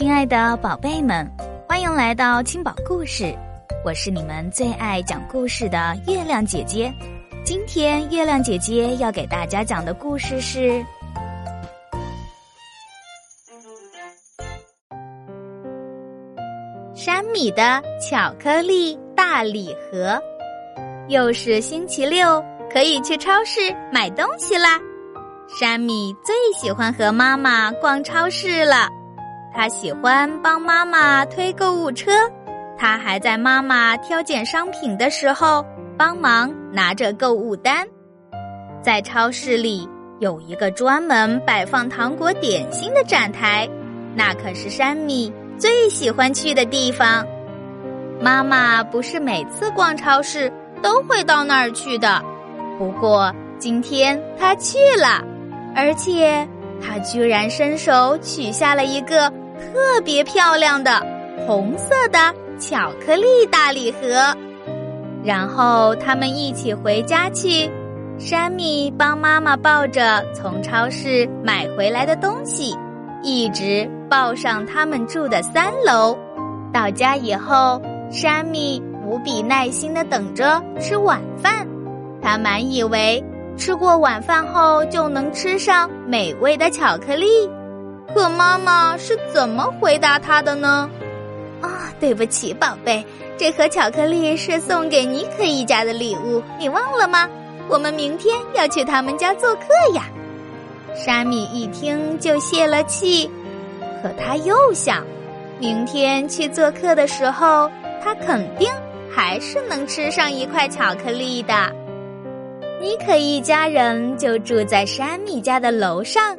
亲爱的宝贝们，欢迎来到青宝故事，我是你们最爱讲故事的月亮姐姐。今天月亮姐姐要给大家讲的故事是山米的巧克力大礼盒。又是星期六，可以去超市买东西啦。山米最喜欢和妈妈逛超市了。他喜欢帮妈妈推购物车，他还在妈妈挑拣商品的时候帮忙拿着购物单。在超市里有一个专门摆放糖果点心的展台，那可是山米最喜欢去的地方。妈妈不是每次逛超市都会到那儿去的，不过今天她去了，而且她居然伸手取下了一个。特别漂亮的红色的巧克力大礼盒，然后他们一起回家去。山米帮妈妈抱着从超市买回来的东西，一直抱上他们住的三楼。到家以后，山米无比耐心的等着吃晚饭。他满以为吃过晚饭后就能吃上美味的巧克力。可妈妈是怎么回答他的呢？啊，对不起，宝贝，这盒巧克力是送给尼克一家的礼物，你忘了吗？我们明天要去他们家做客呀。沙米一听就泄了气，可他又想，明天去做客的时候，他肯定还是能吃上一块巧克力的。尼克一家人就住在山米家的楼上，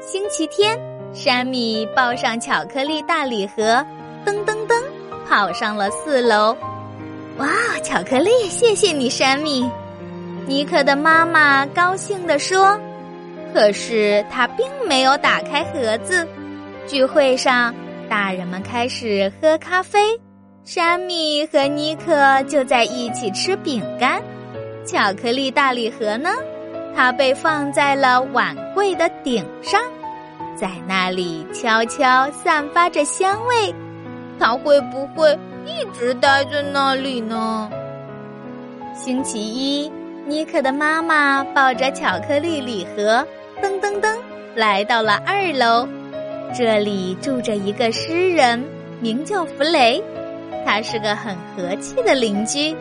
星期天。山米抱上巧克力大礼盒，噔噔噔，跑上了四楼。哇，巧克力！谢谢你，山米。尼克的妈妈高兴地说。可是他并没有打开盒子。聚会上，大人们开始喝咖啡，山米和尼克就在一起吃饼干。巧克力大礼盒呢？它被放在了碗柜的顶上。在那里悄悄散发着香味，它会不会一直待在那里呢？星期一，尼克的妈妈抱着巧克力礼盒，噔噔噔来到了二楼。这里住着一个诗人，名叫弗雷，他是个很和气的邻居。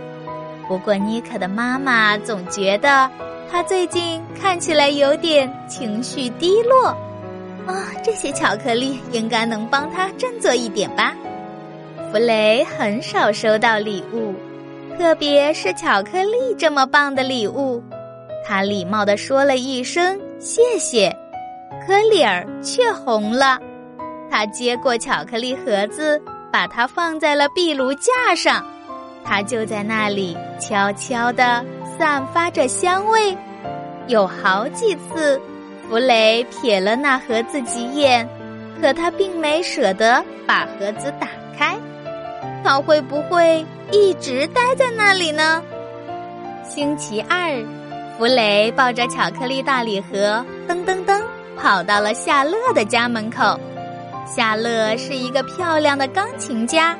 不过，尼克的妈妈总觉得他最近看起来有点情绪低落。啊，这些巧克力应该能帮他振作一点吧。弗雷很少收到礼物，特别是巧克力这么棒的礼物。他礼貌地说了一声谢谢，可脸儿却红了。他接过巧克力盒子，把它放在了壁炉架上。它就在那里悄悄地散发着香味，有好几次。弗雷瞥了那盒子几眼，可他并没舍得把盒子打开。他会不会一直待在那里呢？星期二，弗雷抱着巧克力大礼盒，噔噔噔跑到了夏乐的家门口。夏乐是一个漂亮的钢琴家，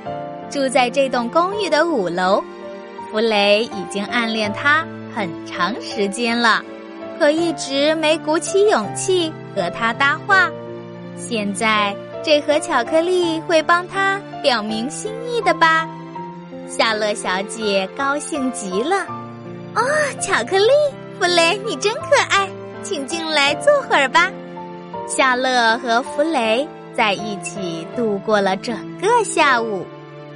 住在这栋公寓的五楼。弗雷已经暗恋她很长时间了。可一直没鼓起勇气和他搭话，现在这盒巧克力会帮他表明心意的吧？夏乐小姐高兴极了。哦，巧克力，弗雷，你真可爱，请进来坐会儿吧。夏乐和弗雷在一起度过了整个下午，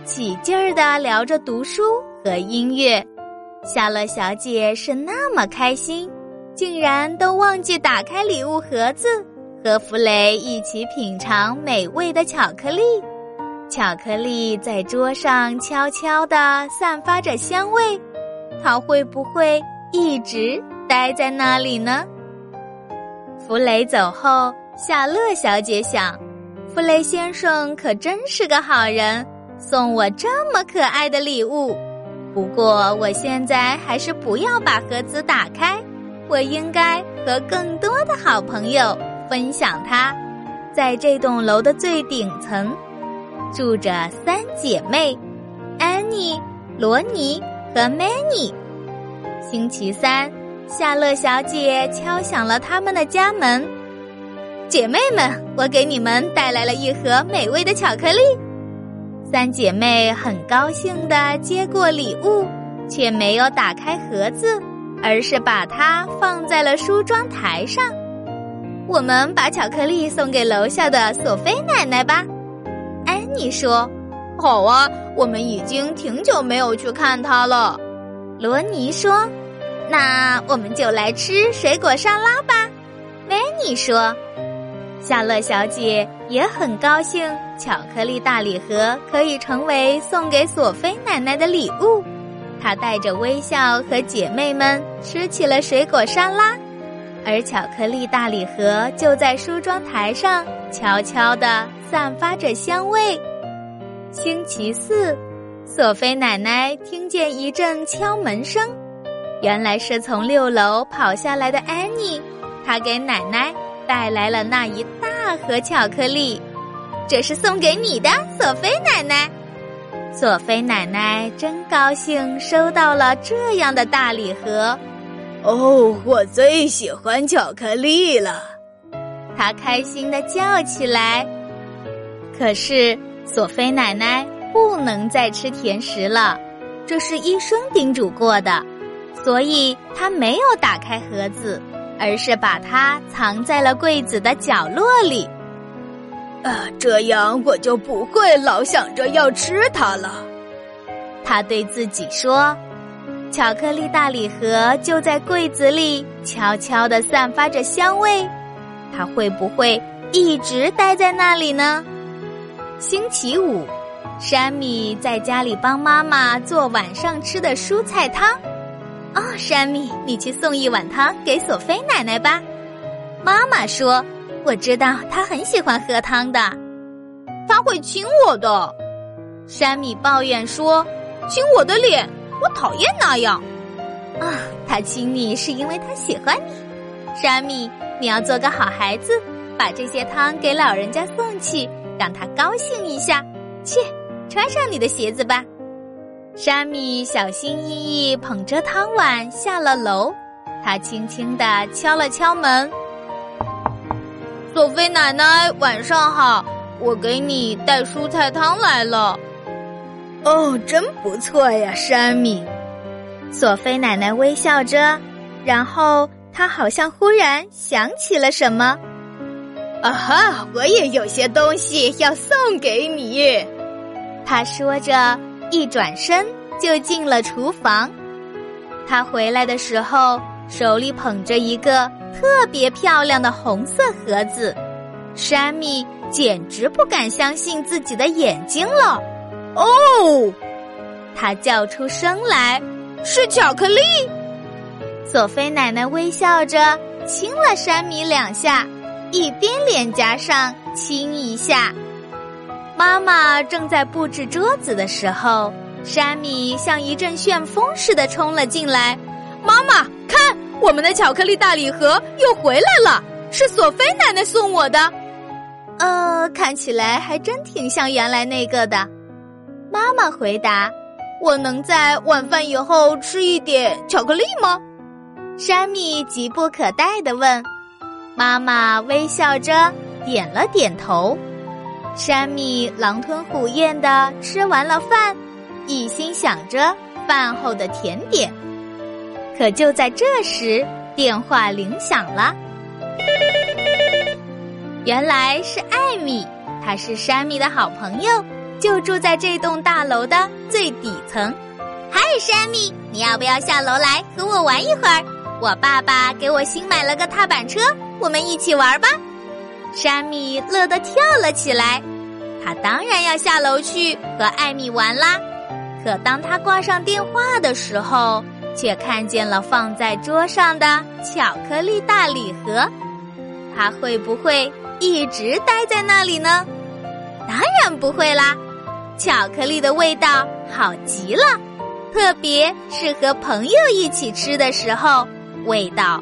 起劲儿的聊着读书和音乐。夏乐小姐是那么开心。竟然都忘记打开礼物盒子，和弗雷一起品尝美味的巧克力。巧克力在桌上悄悄地散发着香味，它会不会一直待在那里呢？弗雷走后，夏乐小姐想：弗雷先生可真是个好人，送我这么可爱的礼物。不过，我现在还是不要把盒子打开。我应该和更多的好朋友分享它。在这栋楼的最顶层住着三姐妹：安妮、罗尼和曼妮。星期三，夏乐小姐敲响了他们的家门。姐妹们，我给你们带来了一盒美味的巧克力。三姐妹很高兴的接过礼物，却没有打开盒子，而是把它放在了梳妆台上。我们把巧克力送给楼下的索菲奶奶吧。安妮说：“好啊，我们已经挺久没有去看她了。”罗尼说：“那我们就来吃水果沙拉吧。”维尼说。夏乐小姐也很高兴，巧克力大礼盒可以成为送给索菲奶奶的礼物。她带着微笑和姐妹们吃起了水果沙拉，而巧克力大礼盒就在梳妆台上悄悄地散发着香味。星期四，索菲奶奶听见一阵敲门声，原来是从六楼跑下来的安妮，她给奶奶。带来了那一大盒巧克力，这是送给你的，索菲奶奶。索菲奶奶真高兴收到了这样的大礼盒。哦，我最喜欢巧克力了，她开心的叫起来。可是索菲奶奶不能再吃甜食了，这是医生叮嘱过的，所以她没有打开盒子。而是把它藏在了柜子的角落里，啊，这样我就不会老想着要吃它了。他对自己说：“巧克力大礼盒就在柜子里，悄悄的散发着香味。它会不会一直待在那里呢？”星期五，山米在家里帮妈妈做晚上吃的蔬菜汤。哦，山米，你去送一碗汤给索菲奶奶吧。妈妈说：“我知道他很喜欢喝汤的，他会亲我的。”山米抱怨说：“亲我的脸，我讨厌那样。”啊，他亲你是因为他喜欢你。山米，你要做个好孩子，把这些汤给老人家送去，让他高兴一下。去，穿上你的鞋子吧。山米小心翼翼捧着汤碗下了楼，他轻轻地敲了敲门。索菲奶奶，晚上好，我给你带蔬菜汤来了。哦，真不错呀，山米。索菲奶奶微笑着，然后她好像忽然想起了什么。啊哈，我也有些东西要送给你。她说着。一转身就进了厨房，她回来的时候手里捧着一个特别漂亮的红色盒子，山米简直不敢相信自己的眼睛了。哦，他叫出声来：“是巧克力！”索菲奶奶微笑着亲了山米两下，一边脸颊上亲一下。妈妈正在布置桌子的时候，山米像一阵旋风似的冲了进来。妈妈，看，我们的巧克力大礼盒又回来了，是索菲奶奶送我的。呃，看起来还真挺像原来那个的。妈妈回答：“我能在晚饭以后吃一点巧克力吗？”山米急不可待的问。妈妈微笑着点了点头。山米狼吞虎咽的吃完了饭，一心想着饭后的甜点。可就在这时，电话铃响了。原来是艾米，她是山米的好朋友，就住在这栋大楼的最底层。嗨，山米，你要不要下楼来和我玩一会儿？我爸爸给我新买了个踏板车，我们一起玩吧。山米乐得跳了起来，他当然要下楼去和艾米玩啦。可当他挂上电话的时候，却看见了放在桌上的巧克力大礼盒。它会不会一直待在那里呢？当然不会啦！巧克力的味道好极了，特别是和朋友一起吃的时候，味道